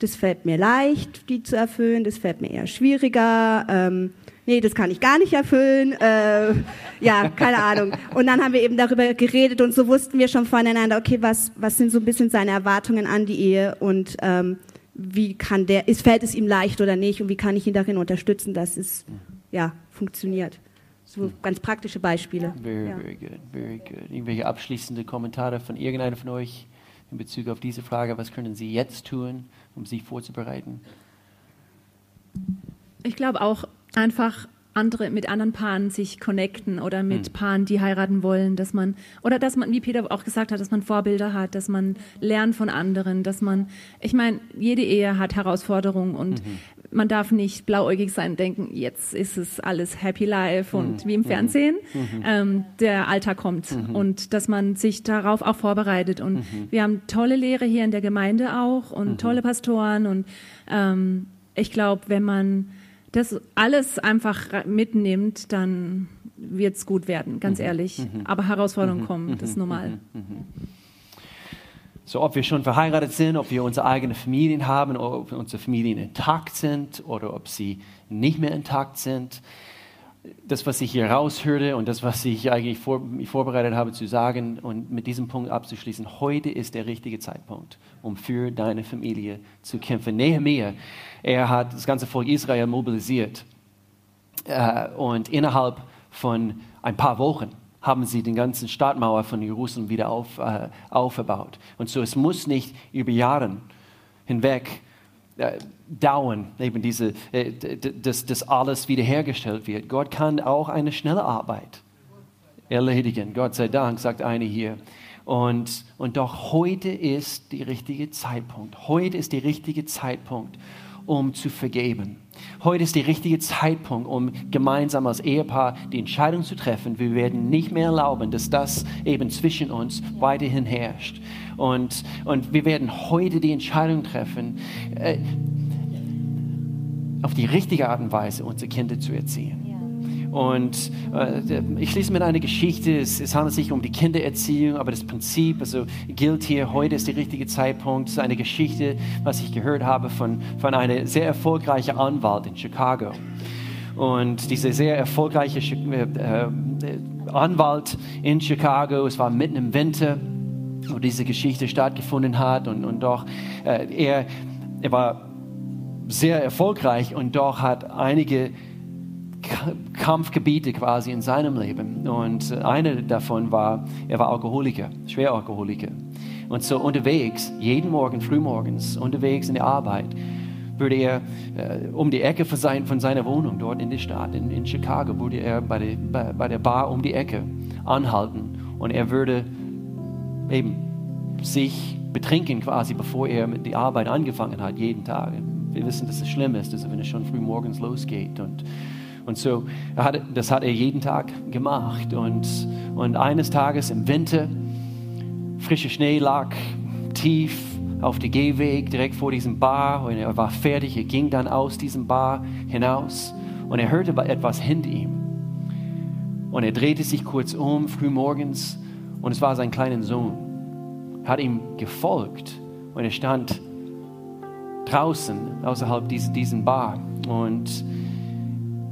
das fällt mir leicht, die zu erfüllen, das fällt mir eher schwieriger. Ähm, nee, das kann ich gar nicht erfüllen. Äh, ja, keine Ahnung. Und dann haben wir eben darüber geredet und so wussten wir schon voneinander, okay, was, was sind so ein bisschen seine Erwartungen an die Ehe und ähm, wie kann der, ist, fällt es ihm leicht oder nicht und wie kann ich ihn darin unterstützen, dass es ja, funktioniert. So ganz praktische Beispiele. Very, ja. very good, very good. Irgendwelche abschließende Kommentare von irgendeinem von euch in Bezug auf diese Frage, was können Sie jetzt tun, um sich vorzubereiten? Ich glaube auch, einfach andere, mit anderen Paaren sich connecten oder mit hm. Paaren, die heiraten wollen, dass man, oder dass man, wie Peter auch gesagt hat, dass man Vorbilder hat, dass man lernt von anderen, dass man, ich meine, jede Ehe hat Herausforderungen und mhm. man darf nicht blauäugig sein und denken, jetzt ist es alles Happy Life und mhm. wie im Fernsehen. Mhm. Ähm, der Alltag kommt mhm. und dass man sich darauf auch vorbereitet. Und mhm. wir haben tolle Lehre hier in der Gemeinde auch und mhm. tolle Pastoren und ähm, ich glaube, wenn man das alles einfach mitnimmt, dann wird es gut werden, ganz mhm. ehrlich. Mhm. Aber Herausforderungen mhm. kommen, das ist normal. Mhm. Mhm. So, ob wir schon verheiratet sind, ob wir unsere eigenen Familien haben, ob unsere Familien intakt sind oder ob sie nicht mehr intakt sind. Das, was ich hier raushörte und das, was ich eigentlich vor, mich vorbereitet habe zu sagen und mit diesem Punkt abzuschließen, heute ist der richtige Zeitpunkt, um für deine Familie zu kämpfen. Nehemiah er hat das ganze Volk Israel mobilisiert. Äh, und innerhalb von ein paar Wochen haben sie den ganzen Stadtmauer von Jerusalem wieder auf, äh, aufgebaut. Und so, es muss nicht über Jahre hinweg äh, dauern, eben diese, äh, dass, dass alles wiederhergestellt wird. Gott kann auch eine schnelle Arbeit erledigen. Gott sei Dank, sagt eine hier. Und, und doch heute ist der richtige Zeitpunkt. Heute ist der richtige Zeitpunkt, um zu vergeben. Heute ist der richtige Zeitpunkt, um gemeinsam als Ehepaar die Entscheidung zu treffen. Wir werden nicht mehr erlauben, dass das eben zwischen uns weiterhin herrscht. Und, und wir werden heute die Entscheidung treffen, äh, auf die richtige Art und Weise unsere Kinder zu erziehen. Und äh, ich schließe mit einer Geschichte. Es, es, handelt sich um die Kindererziehung, aber das Prinzip also, gilt hier. Heute ist der richtige Zeitpunkt. Es ist eine Geschichte, was ich gehört habe von, von einer sehr erfolgreichen Anwalt in Chicago. Und dieser sehr erfolgreiche äh, äh, Anwalt in Chicago, es war mitten im Winter, wo diese Geschichte stattgefunden hat. Und, und doch, äh, er, er war sehr erfolgreich und doch hat einige Kampfgebiete quasi in seinem Leben. Und eine davon war, er war Alkoholiker, Schweralkoholiker. Und so unterwegs, jeden Morgen, frühmorgens, unterwegs in der Arbeit, würde er äh, um die Ecke von, sein, von, seiner Wohnung dort in der Stadt, in, in Chicago, würde er bei, der, bei, bei der Bar um die Ecke anhalten und er würde eben sich betrinken quasi, bevor er mit der Arbeit angefangen hat, jeden Tag. Wir wissen, dass es schlimm ist, also wenn es schon früh morgens losgeht. Und und so, hat, das hat er jeden Tag gemacht. Und, und eines Tages im Winter, frischer Schnee lag tief auf dem Gehweg direkt vor diesem Bar und er war fertig. Er ging dann aus diesem Bar hinaus und er hörte etwas hinter ihm. Und er drehte sich kurz um, frühmorgens, und es war sein kleiner Sohn. Er hat ihm gefolgt und er stand draußen außerhalb dieses, diesen Bar und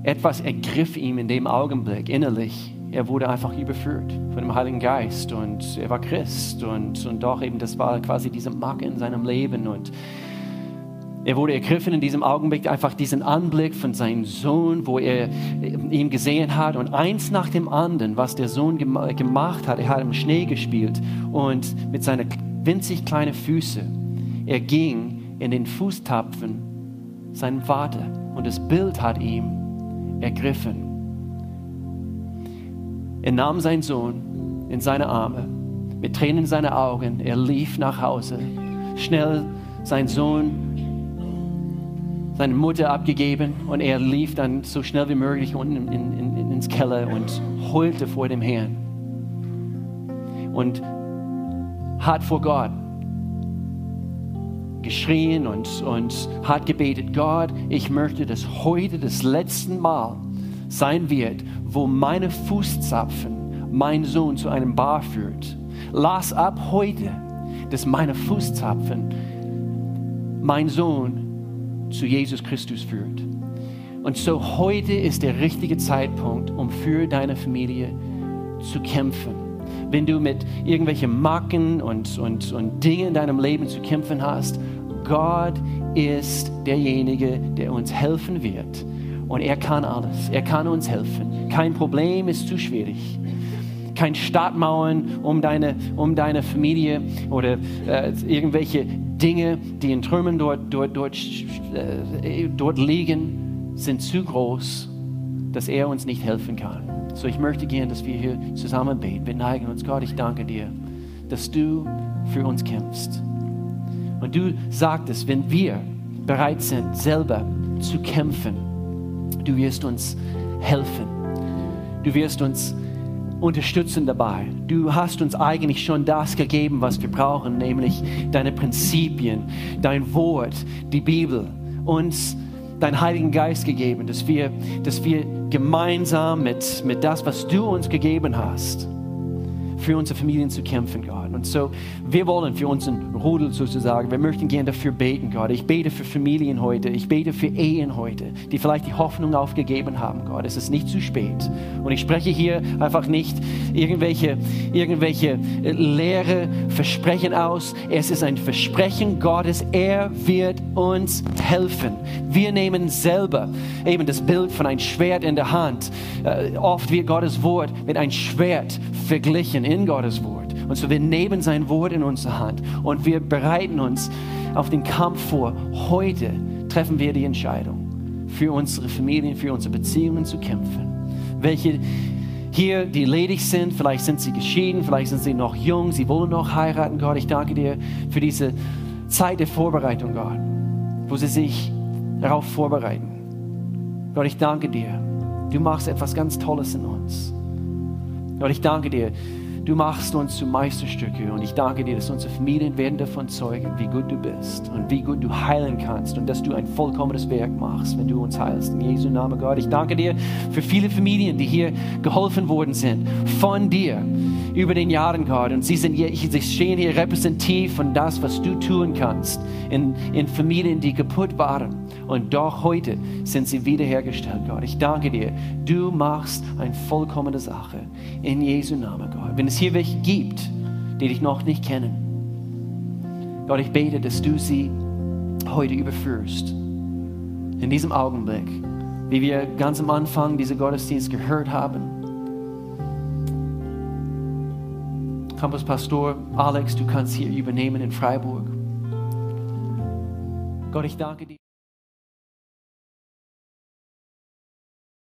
etwas ergriff ihn in dem Augenblick innerlich. Er wurde einfach überführt von dem Heiligen Geist und er war Christ und, und doch eben das war quasi diese Marke in seinem Leben und er wurde ergriffen in diesem Augenblick, einfach diesen Anblick von seinem Sohn, wo er ihn gesehen hat und eins nach dem anderen, was der Sohn gemacht hat. Er hat im Schnee gespielt und mit seinen winzig kleinen Füßen, er ging in den Fußtapfen seinem Vater und das Bild hat ihm ergriffen. Er nahm seinen Sohn in seine Arme, mit Tränen in seinen Augen. Er lief nach Hause, schnell sein Sohn, seine Mutter abgegeben und er lief dann so schnell wie möglich unten in, in, ins Keller und heulte vor dem Herrn und hat vor Gott geschrien und, und hat gebetet, Gott, ich möchte, dass heute das letzte Mal sein wird, wo meine Fußzapfen mein Sohn zu einem Bar führt. Lass ab heute, dass meine Fußzapfen mein Sohn zu Jesus Christus führt. Und so heute ist der richtige Zeitpunkt, um für deine Familie zu kämpfen wenn du mit irgendwelchen Macken und, und, und Dingen in deinem Leben zu kämpfen hast, Gott ist derjenige, der uns helfen wird. Und er kann alles. Er kann uns helfen. Kein Problem ist zu schwierig. Kein Stadtmauern um deine, um deine Familie oder äh, irgendwelche Dinge, die in Trümmern dort, dort, dort, äh, dort liegen, sind zu groß dass er uns nicht helfen kann. So ich möchte gerne, dass wir hier zusammen beten. Wir neigen uns, Gott, ich danke dir, dass du für uns kämpfst. Und du sagtest, wenn wir bereit sind, selber zu kämpfen, du wirst uns helfen. Du wirst uns unterstützen dabei. Du hast uns eigentlich schon das gegeben, was wir brauchen, nämlich deine Prinzipien, dein Wort, die Bibel, uns deinen Heiligen Geist gegeben, dass wir, dass wir gemeinsam mit, mit das, was du uns gegeben hast, für unsere Familien zu kämpfen, Gott. Und so, wir wollen für unseren Rudel sozusagen, wir möchten gerne dafür beten, Gott. Ich bete für Familien heute, ich bete für Ehen heute, die vielleicht die Hoffnung aufgegeben haben, Gott. Es ist nicht zu spät. Und ich spreche hier einfach nicht irgendwelche, irgendwelche äh, leere Versprechen aus. Es ist ein Versprechen Gottes. Er wird uns helfen. Wir nehmen selber eben das Bild von einem Schwert in der Hand. Äh, oft wird Gottes Wort mit einem Schwert verglichen in Gottes Wort. Und so wir nehmen sein Wort in unsere Hand und wir bereiten uns auf den Kampf vor. Heute treffen wir die Entscheidung, für unsere Familien, für unsere Beziehungen zu kämpfen. Welche hier, die ledig sind, vielleicht sind sie geschieden, vielleicht sind sie noch jung, sie wollen noch heiraten, Gott. Ich danke dir für diese Zeit der Vorbereitung, Gott, wo sie sich darauf vorbereiten. Gott, ich danke dir. Du machst etwas ganz Tolles in uns. Gott, ich danke dir. Du machst uns zu Meisterstücke und ich danke dir, dass unsere Familien werden davon zeugen, wie gut du bist und wie gut du heilen kannst und dass du ein vollkommenes Werk machst, wenn du uns heilst. In Jesu Namen, Gott. Ich danke dir für viele Familien, die hier geholfen worden sind von dir über den Jahren, Gott. Und sie, sind hier, sie stehen hier repräsentativ von das, was du tun kannst in, in Familien, die kaputt waren. Und doch heute sind sie wiederhergestellt, Gott. Ich danke dir. Du machst eine vollkommene Sache. In Jesu Namen, Gott. Wenn es hier welche gibt, die dich noch nicht kennen, Gott, ich bete, dass du sie heute überführst. In diesem Augenblick, wie wir ganz am Anfang diese Gottesdienst gehört haben. Campus Pastor Alex, du kannst hier übernehmen in Freiburg. Gott, ich danke dir.